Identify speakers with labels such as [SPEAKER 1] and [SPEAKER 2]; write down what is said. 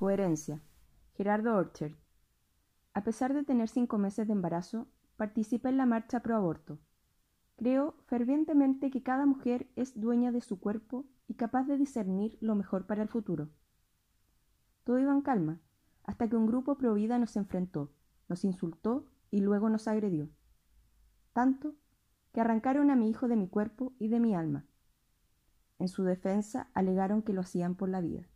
[SPEAKER 1] Coherencia. Gerardo Orchard. A pesar de tener cinco meses de embarazo, participé en la marcha pro aborto. Creo fervientemente que cada mujer es dueña de su cuerpo y capaz de discernir lo mejor para el futuro. Todo iba en calma, hasta que un grupo pro vida nos enfrentó, nos insultó y luego nos agredió. Tanto que arrancaron a mi hijo de mi cuerpo y de mi alma. En su defensa alegaron que lo hacían por la vida.